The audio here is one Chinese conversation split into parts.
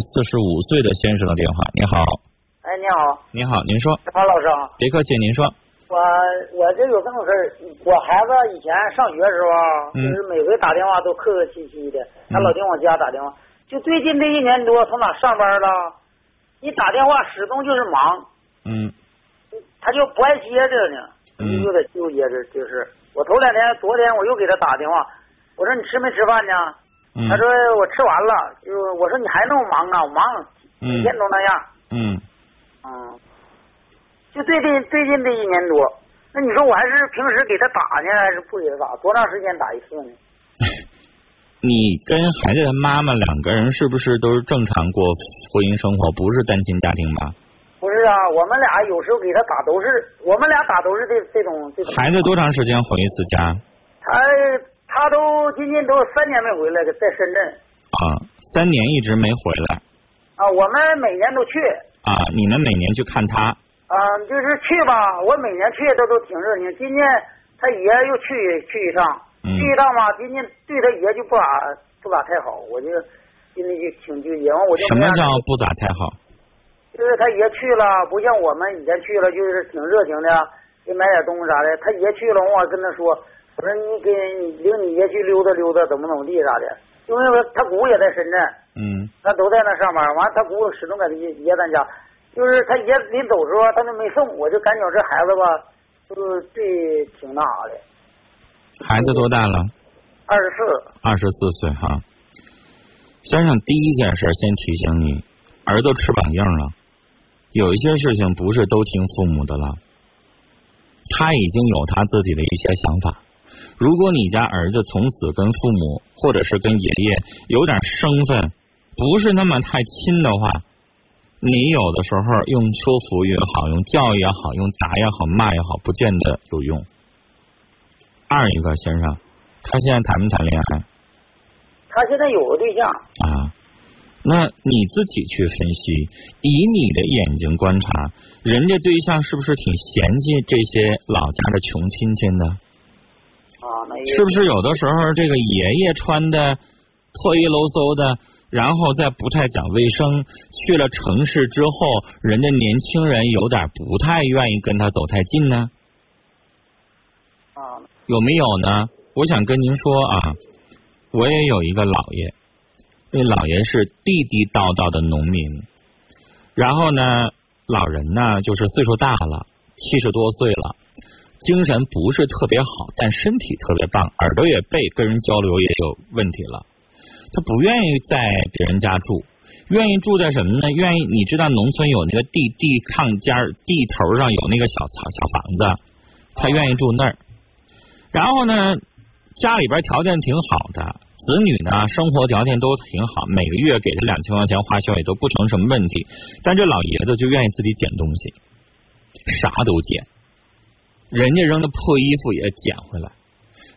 四十五岁的先生的电话。你好，哎，你好，你好，您说，潘老师啊，别客气，您说，我我这有这么事儿，我孩子以前上学的时候就是每回打电话都客客气气的，他老听我家打电话。就最近这一年多，从哪上班了，一打电话始终就是忙，嗯。他就不爱接着呢，嗯。有点纠结着，就是。我头两天，昨天我又给他打电话，我说你吃没吃饭呢？嗯他说我吃完了。就我说你还那么忙啊？我忙，每嗯天都那样。嗯，嗯，就最近最近这一年多，那你说我还是平时给他打呢，还是不给他打？多长时间打一次呢？你跟孩子的妈妈两个人是不是都是正常过婚姻生活，不是单亲家庭吧？不是啊，我们俩有时候给他打都是，我们俩打都是这这种这种。孩子多长时间回一次家？他他都今年都三年没回来了，在深圳啊，三年一直没回来啊。我们每年都去啊。你们每年去看他？啊，就是去吧。我每年去他都挺热情。今年他爷又去去一趟，嗯去一趟嘛，今年对他爷就不咋不咋太好，我就心里就挺纠结。完我就什么叫不咋太好？就是他爷去了，不像我们以前去了，就是挺热情的，给买点东西啥的。他爷去了，我跟他说，我说你给你领你爷去溜达溜达，怎么怎么地啥的。因为他姑也在深圳，嗯他都在那上班。完，他姑始终在他爷爷咱家。就是他爷临走时候，他都没送，我就感觉这孩子吧，就是对挺那啥的。孩子多大了？二十四，二十四岁哈。先生，第一件事先提醒你，儿子翅膀硬了，有一些事情不是都听父母的了。他已经有他自己的一些想法。如果你家儿子从此跟父母或者是跟爷爷有点生分，不是那么太亲的话，你有的时候用说服也好，用教育也好，用打也好，骂也好，不见得有用。二一个先生，他现在谈没谈恋爱？他现在有个对象，啊，那你自己去分析，以你的眼睛观察，人家对象是不是挺嫌弃这些老家的穷亲戚的？是不是有的时候这个爷爷穿的破衣喽嗖的，然后再不太讲卫生，去了城市之后，人家年轻人有点不太愿意跟他走太近呢？啊，有没有呢？我想跟您说啊，我也有一个姥爷，那姥爷是地地道道的农民，然后呢，老人呢就是岁数大了，七十多岁了，精神不是特别好，但身体特别棒，耳朵也背，跟人交流也有问题了。他不愿意在别人家住，愿意住在什么呢？愿意你知道农村有那个地地炕尖儿地头上有那个小草小房子，他愿意住那儿。然后呢，家里边条件挺好的，子女呢生活条件都挺好，每个月给他两千块钱花销也都不成什么问题。但这老爷子就愿意自己捡东西，啥都捡，人家扔的破衣服也捡回来，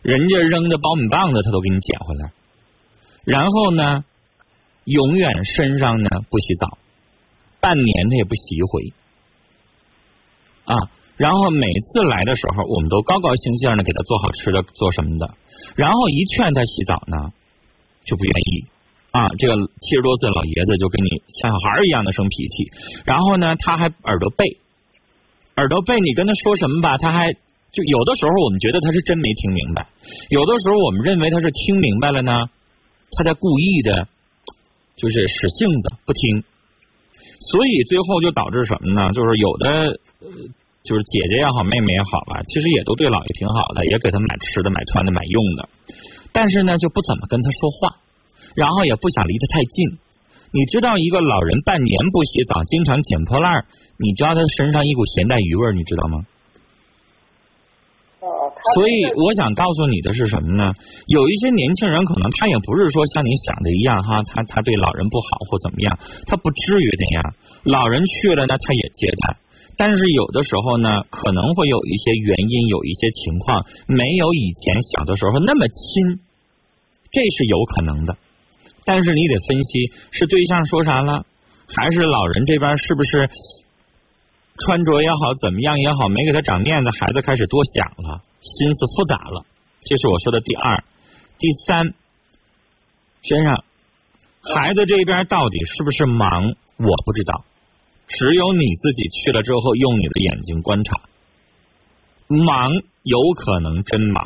人家扔的苞米棒子他都给你捡回来。然后呢，永远身上呢不洗澡，半年他也不洗一回啊。然后每次来的时候，我们都高高兴兴的给他做好吃的，做什么的。然后一劝他洗澡呢，就不愿意啊。这个七十多岁老爷子就跟你像小孩一样的生脾气。然后呢，他还耳朵背，耳朵背，你跟他说什么吧，他还就有的时候我们觉得他是真没听明白，有的时候我们认为他是听明白了呢，他在故意的，就是使性子不听。所以最后就导致什么呢？就是有的。就是姐姐也好，妹妹也好吧，其实也都对姥爷挺好的，也给他买吃的、买穿的、买用的，但是呢，就不怎么跟他说话，然后也不想离他太近。你知道，一个老人半年不洗澡，经常捡破烂儿，你知道他身上一股咸带鱼味儿，你知道吗？啊，所以我想告诉你的是什么呢？有一些年轻人可能他也不是说像你想的一样哈，他他对老人不好或怎么样，他不至于这样。老人去了呢，他也接待。但是有的时候呢，可能会有一些原因，有一些情况没有以前小的时候那么亲，这是有可能的。但是你得分析是对象说啥了，还是老人这边是不是穿着也好，怎么样也好，没给他长面子，孩子开始多想了，心思复杂了。这是我说的第二、第三。先生孩子这边到底是不是忙，我不知道。只有你自己去了之后，用你的眼睛观察，忙有可能真忙，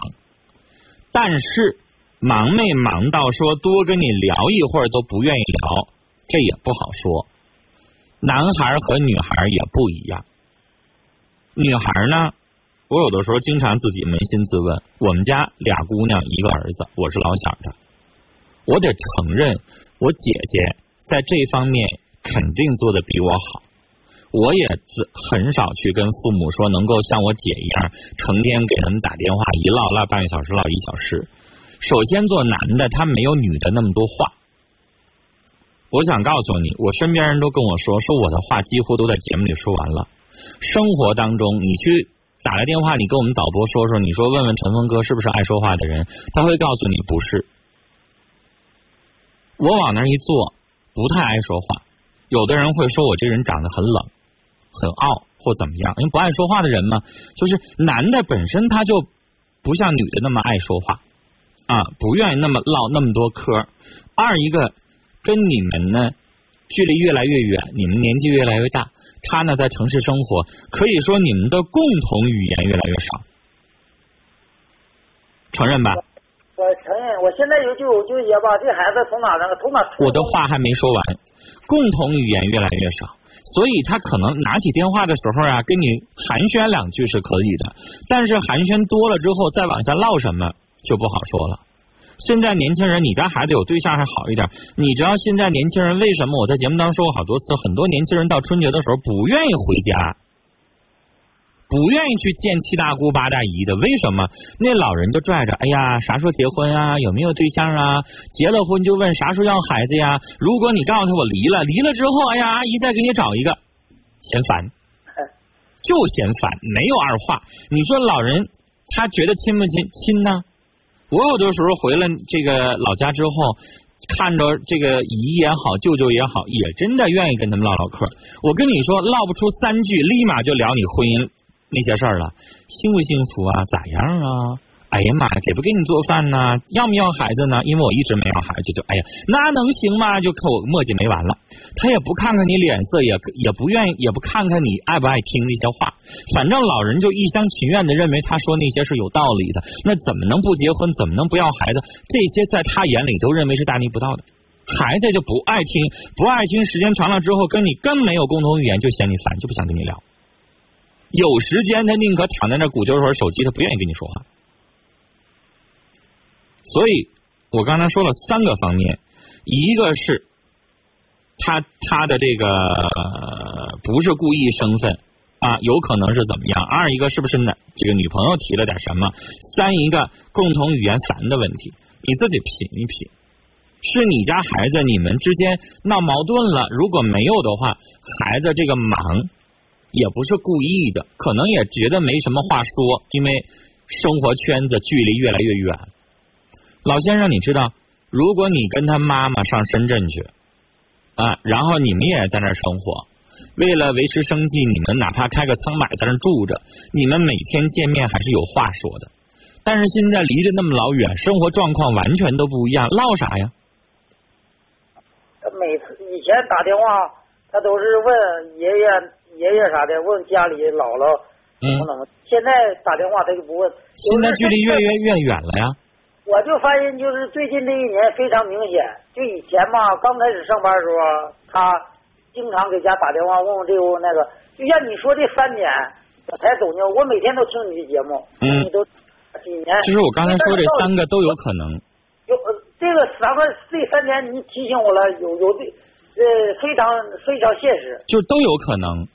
但是忙没忙到说多跟你聊一会儿都不愿意聊，这也不好说。男孩和女孩也不一样，女孩呢，我有的时候经常自己扪心自问，我们家俩姑娘一个儿子，我是老小的，我得承认，我姐姐在这方面肯定做的比我好。我也很少去跟父母说能够像我姐一样，成天给他们打电话，一唠唠半个小时，唠一小时。首先做男的，他没有女的那么多话。我想告诉你，我身边人都跟我说，说我的话几乎都在节目里说完了。生活当中，你去打个电话，你跟我们导播说说，你说问问陈峰哥是不是爱说话的人，他会告诉你不是。我往那一坐，不太爱说话。有的人会说我这人长得很冷。很傲或怎么样？因为不爱说话的人嘛，就是男的本身他就不像女的那么爱说话啊，不愿意那么唠那么多嗑。二一个跟你们呢距离越来越远，你们年纪越来越大，他呢在城市生活，可以说你们的共同语言越来越少，承认吧？我承认，我现在有就就也吧这孩子从哪那个从哪？我的话还没说完，共同语言越来越少。所以他可能拿起电话的时候啊，跟你寒暄两句是可以的，但是寒暄多了之后，再往下唠什么就不好说了。现在年轻人，你家孩子有对象还好一点，你知道现在年轻人为什么？我在节目当中说过好多次，很多年轻人到春节的时候不愿意回家。不愿意去见七大姑八大姨的，为什么？那老人就拽着，哎呀，啥时候结婚啊？有没有对象啊？结了婚就问啥时候要孩子呀？如果你告诉他我离了，离了之后，哎呀，阿姨再给你找一个，嫌烦，就嫌烦，没有二话。你说老人他觉得亲不亲？亲呢？我有的时候回了这个老家之后，看着这个姨也好，舅舅也好，也真的愿意跟他们唠唠嗑。我跟你说，唠不出三句，立马就聊你婚姻。那些事儿了，幸不幸福啊？咋样啊？哎呀妈呀，给不给你做饭呢？要不要孩子呢？因为我一直没要孩子，就哎呀，那能行吗？就看我磨叽没完了。他也不看看你脸色，也也不愿意，也不看看你爱不爱听那些话。反正老人就一厢情愿的认为他说那些是有道理的。那怎么能不结婚？怎么能不要孩子？这些在他眼里都认为是大逆不道的。孩子就不爱听，不爱听，时间长了之后，跟你更没有共同语言，就嫌你烦，就不想跟你聊。有时间，他宁可躺在那鼓揪会儿手机，他不愿意跟你说话。所以，我刚才说了三个方面，一个是他他的这个不是故意生分啊，有可能是怎么样？二一个是不是呢？这个女朋友提了点什么？三一个共同语言烦的问题，你自己品一品。是你家孩子，你们之间闹矛盾了，如果没有的话，孩子这个忙。也不是故意的，可能也觉得没什么话说，因为生活圈子距离越来越远。老先生，你知道，如果你跟他妈妈上深圳去啊，然后你们也在那儿生活，为了维持生计，你们哪怕开个仓买在那儿住着，你们每天见面还是有话说的。但是现在离着那么老远，生活状况完全都不一样，唠啥呀？他每次以前打电话，他都是问爷爷。爷爷啥的问家里姥姥怎么怎么，现在打电话他就不问。现在距离越越越远了呀。我就发现就是最近这一年非常明显，就以前嘛刚开始上班的时候，他经常给家打电话问问这个问那个，就像你说这三点我才走呢，我每天都听你的节目，嗯，你都几年。其实我刚才说这三个都有可能。有这个三个这三年你提醒我了，有有这呃非常非常现实。就都有可能。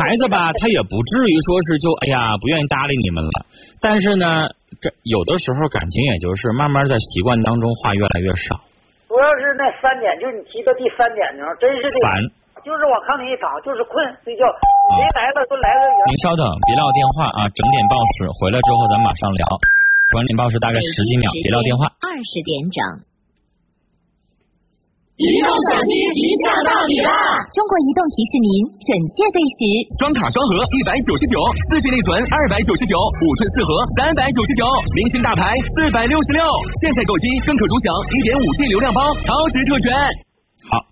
孩子吧，他也不至于说是就哎呀不愿意搭理你们了。但是呢，这有的时候感情也就是慢慢在习惯当中话越来越少。主要是那三点，就是你提到第三点呢，真是烦。就是往炕里一躺，就是困睡觉。谁来了都来个人。您稍等，别撂电话啊！整点报时回来之后咱马上聊。整点报时大概十几秒，别撂电话。二十点整。移动手机一下到底啦！中国移动提示您准确对时。双卡双核一百九十九，四 G 内存二百九十九，五寸四核三百九十九，明星大牌四百六十六。现在购机更可独享一点五 G 流量包，超值特权。好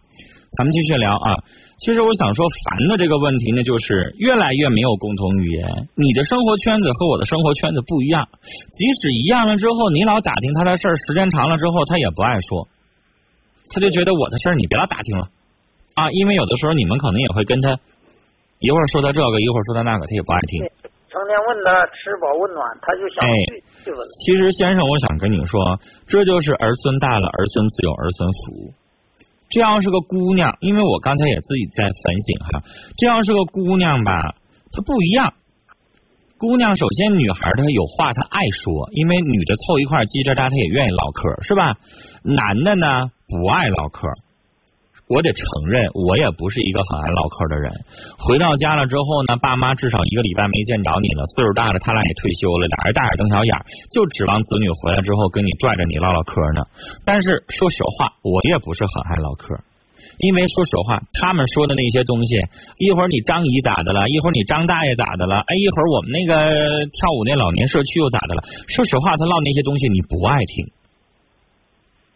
咱们继续聊啊。其实我想说，烦的这个问题呢，就是越来越没有共同语言。你的生活圈子和我的生活圈子不一样，即使一样了之后，你老打听他的事儿，时间长了之后，他也不爱说，他就觉得我的事儿你别老打听了啊，因为有的时候你们可能也会跟他一会儿说他这个，一会儿说他那个，他也不爱听。成天问他吃饱温暖，他就想去去问。其实先生，我想跟你说，这就是儿孙大了，儿孙自有儿孙福。这要是个姑娘，因为我刚才也自己在反省哈，这要是个姑娘吧，她不一样。姑娘首先女孩她有话她爱说，因为女的凑一块叽喳喳她也愿意唠嗑，是吧？男的呢不爱唠嗑。我得承认，我也不是一个很爱唠嗑的人。回到家了之后呢，爸妈至少一个礼拜没见着你了，岁数大了，他俩也退休了，俩人大眼瞪小眼，就指望子女回来之后跟你拽着你唠唠嗑呢。但是说实话，我也不是很爱唠嗑，因为说实话，他们说的那些东西，一会儿你张姨咋的了，一会儿你张大爷咋的了，哎，一会儿我们那个跳舞那老年社区又咋的了？说实话，他唠那些东西你不爱听，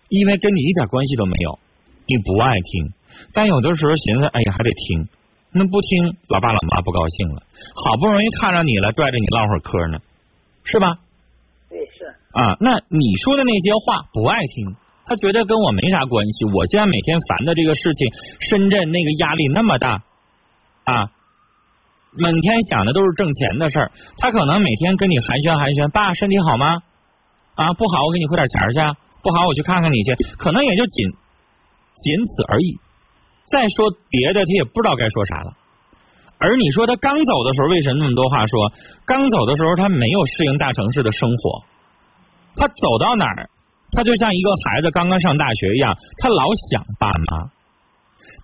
因为跟你一点关系都没有。你不爱听，但有的时候寻思，哎呀，还得听。那不听，老爸老妈不高兴了。好不容易看上你了，拽着你唠会儿嗑呢，是吧？对，是。啊，那你说的那些话不爱听，他觉得跟我没啥关系。我现在每天烦的这个事情，深圳那个压力那么大啊，每天想的都是挣钱的事儿。他可能每天跟你寒暄寒暄，爸身体好吗？啊，不好，我给你汇点钱去。不好，我去看看你去。可能也就仅。仅此而已。再说别的，他也不知道该说啥了。而你说他刚走的时候，为什么那么多话说？刚走的时候，他没有适应大城市的生活。他走到哪儿，他就像一个孩子刚刚上大学一样，他老想爸妈。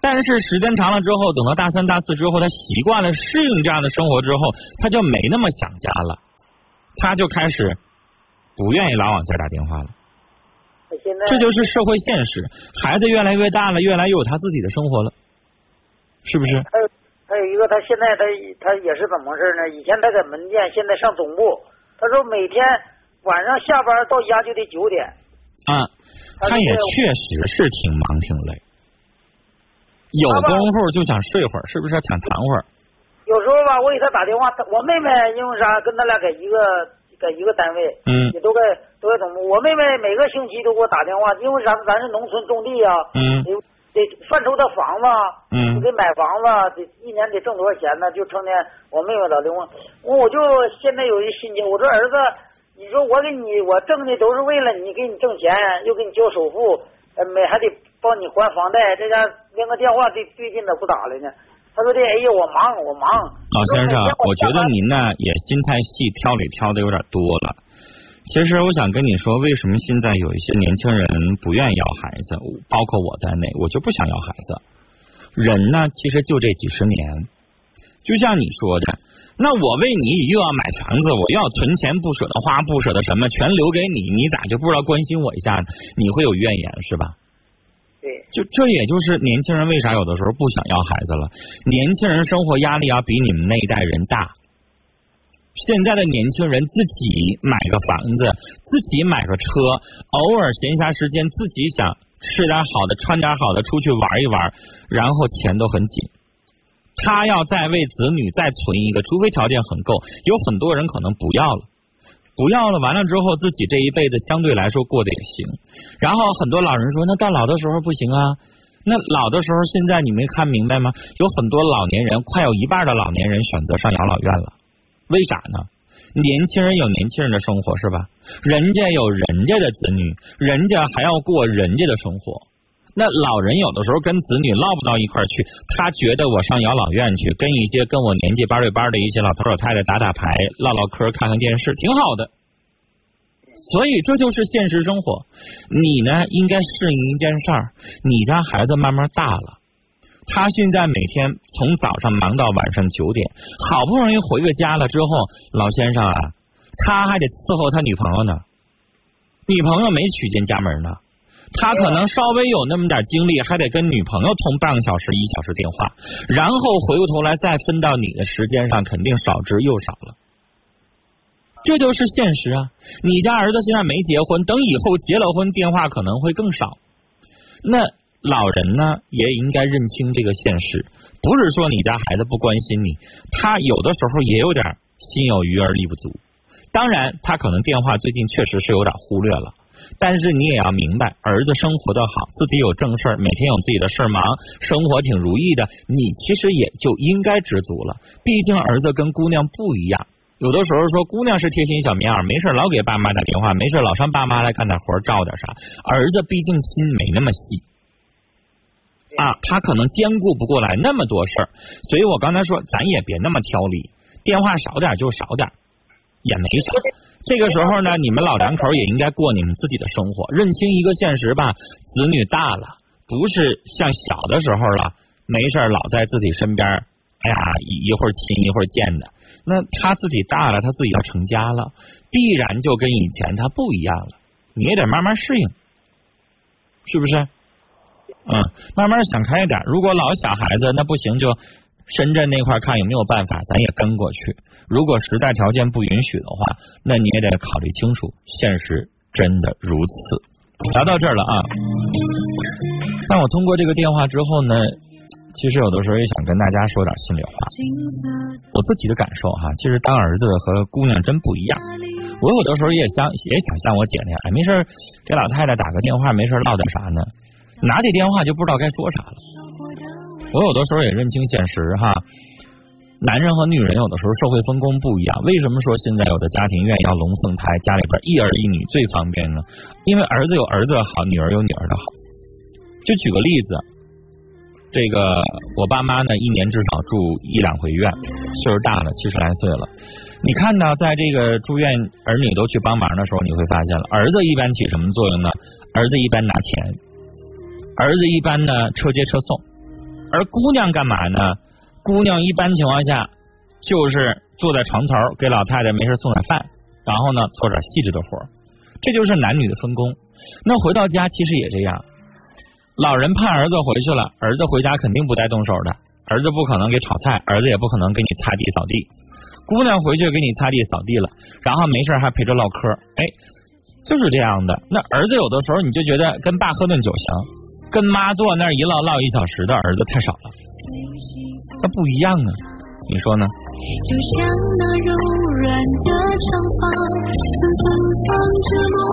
但是时间长了之后，等到大三、大四之后，他习惯了适应这样的生活之后，他就没那么想家了。他就开始不愿意老往家打电话了。这就是社会现实，孩子越来越大了，越来越有他自己的生活了，是不是？还有还有一个，他现在他他也是怎么回事呢？以前他在门店，现在上总部。他说每天晚上下班到家就得九点。啊，他也确实是挺忙挺累，有功夫就想睡会儿，是不是想躺会儿？有时候吧，我给他打电话，我妹妹因为啥跟他俩在一个。在一个单位，嗯，也都在都在总部。我妹妹每个星期都给我打电话，因为啥？咱是农村种地呀，嗯，得得范畴的房子，嗯，得买房子，得一年得挣多少钱呢？就成天我妹妹打电话，我就现在有一心情。我这儿子，你说我给你，我挣的都是为了你，给你挣钱，又给你交首付，呃，每还得帮你还房贷，这家连个电话最最近都不打了呢。他说的，哎呀，我忙，我忙。老先生，我觉得您呢也心太细，挑理挑的有点多了。其实我想跟你说，为什么现在有一些年轻人不愿意要孩子，包括我在内，我就不想要孩子。人呢，其实就这几十年，就像你说的，那我为你又要买房子，我又要存钱，不舍得花，不舍得什么，全留给你，你咋就不知道关心我一下呢？你会有怨言是吧？对就这也就是年轻人为啥有的时候不想要孩子了。年轻人生活压力要比你们那一代人大。现在的年轻人自己买个房子，自己买个车，偶尔闲暇时间自己想吃点好的，穿点好的，出去玩一玩，然后钱都很紧。他要再为子女再存一个，除非条件很够，有很多人可能不要了。不要了，完了之后自己这一辈子相对来说过得也行。然后很多老人说，那到老的时候不行啊。那老的时候，现在你没看明白吗？有很多老年人，快有一半的老年人选择上养老院了。为啥呢？年轻人有年轻人的生活是吧？人家有人家的子女，人家还要过人家的生活。那老人有的时候跟子女唠不到一块儿去，他觉得我上养老院去，跟一些跟我年纪八对班的一些老头老太太打打牌、唠唠嗑、看看电视，挺好的。所以这就是现实生活。你呢，应该适应一件事儿：你家孩子慢慢大了，他现在每天从早上忙到晚上九点，好不容易回个家了之后，老先生啊，他还得伺候他女朋友呢，女朋友没娶进家门呢。他可能稍微有那么点精力，还得跟女朋友通半个小时、一小时电话，然后回过头来再分到你的时间上，肯定少之又少了。这就是现实啊！你家儿子现在没结婚，等以后结了婚，电话可能会更少。那老人呢也应该认清这个现实，不是说你家孩子不关心你，他有的时候也有点心有余而力不足。当然，他可能电话最近确实是有点忽略了。但是你也要明白，儿子生活的好，自己有正事儿，每天有自己的事儿忙，生活挺如意的，你其实也就应该知足了。毕竟儿子跟姑娘不一样，有的时候说姑娘是贴心小棉袄，没事老给爸妈打电话，没事老上爸妈来干点活，照点啥。儿子毕竟心没那么细啊，他可能兼顾不过来那么多事儿，所以我刚才说，咱也别那么挑理，电话少点就少点，也没啥。这个时候呢，你们老两口也应该过你们自己的生活，认清一个现实吧。子女大了，不是像小的时候了，没事老在自己身边，哎呀，一会儿亲一会儿见的。那他自己大了，他自己要成家了，必然就跟以前他不一样了。你也得慢慢适应，是不是？嗯，慢慢想开一点。如果老小孩子那不行，就深圳那块看有没有办法，咱也跟过去。如果实在条件不允许的话，那你也得考虑清楚，现实真的如此。聊到这儿了啊，但我通过这个电话之后呢，其实有的时候也想跟大家说点心里话。我自己的感受哈，其实当儿子和姑娘真不一样。我有的时候也想也想像我姐那样，哎，没事给老太太打个电话，没事唠点啥呢？拿起电话就不知道该说啥了。我有的时候也认清现实哈。男人和女人有的时候社会分工不一样，为什么说现在有的家庭愿意要龙凤胎，家里边一儿一女最方便呢？因为儿子有儿子的好，女儿有女儿的好。就举个例子，这个我爸妈呢一年至少住一两回院，岁数大了七十来岁了。你看到在这个住院儿女都去帮忙的时候，你会发现了，儿子一般起什么作用呢？儿子一般拿钱，儿子一般呢车接车送，而姑娘干嘛呢？姑娘一般情况下就是坐在床头给老太太没事送点饭，然后呢做点细致的活这就是男女的分工。那回到家其实也这样，老人盼儿子回去了，儿子回家肯定不带动手的，儿子不可能给炒菜，儿子也不可能给你擦地扫地。姑娘回去给你擦地扫地了，然后没事还陪着唠嗑，哎，就是这样的。那儿子有的时候你就觉得跟爸喝顿酒行，跟妈坐那儿一唠唠一小时的儿子太少了。他不一样啊，你说呢？就像那柔软的长发，芬芬放着梦。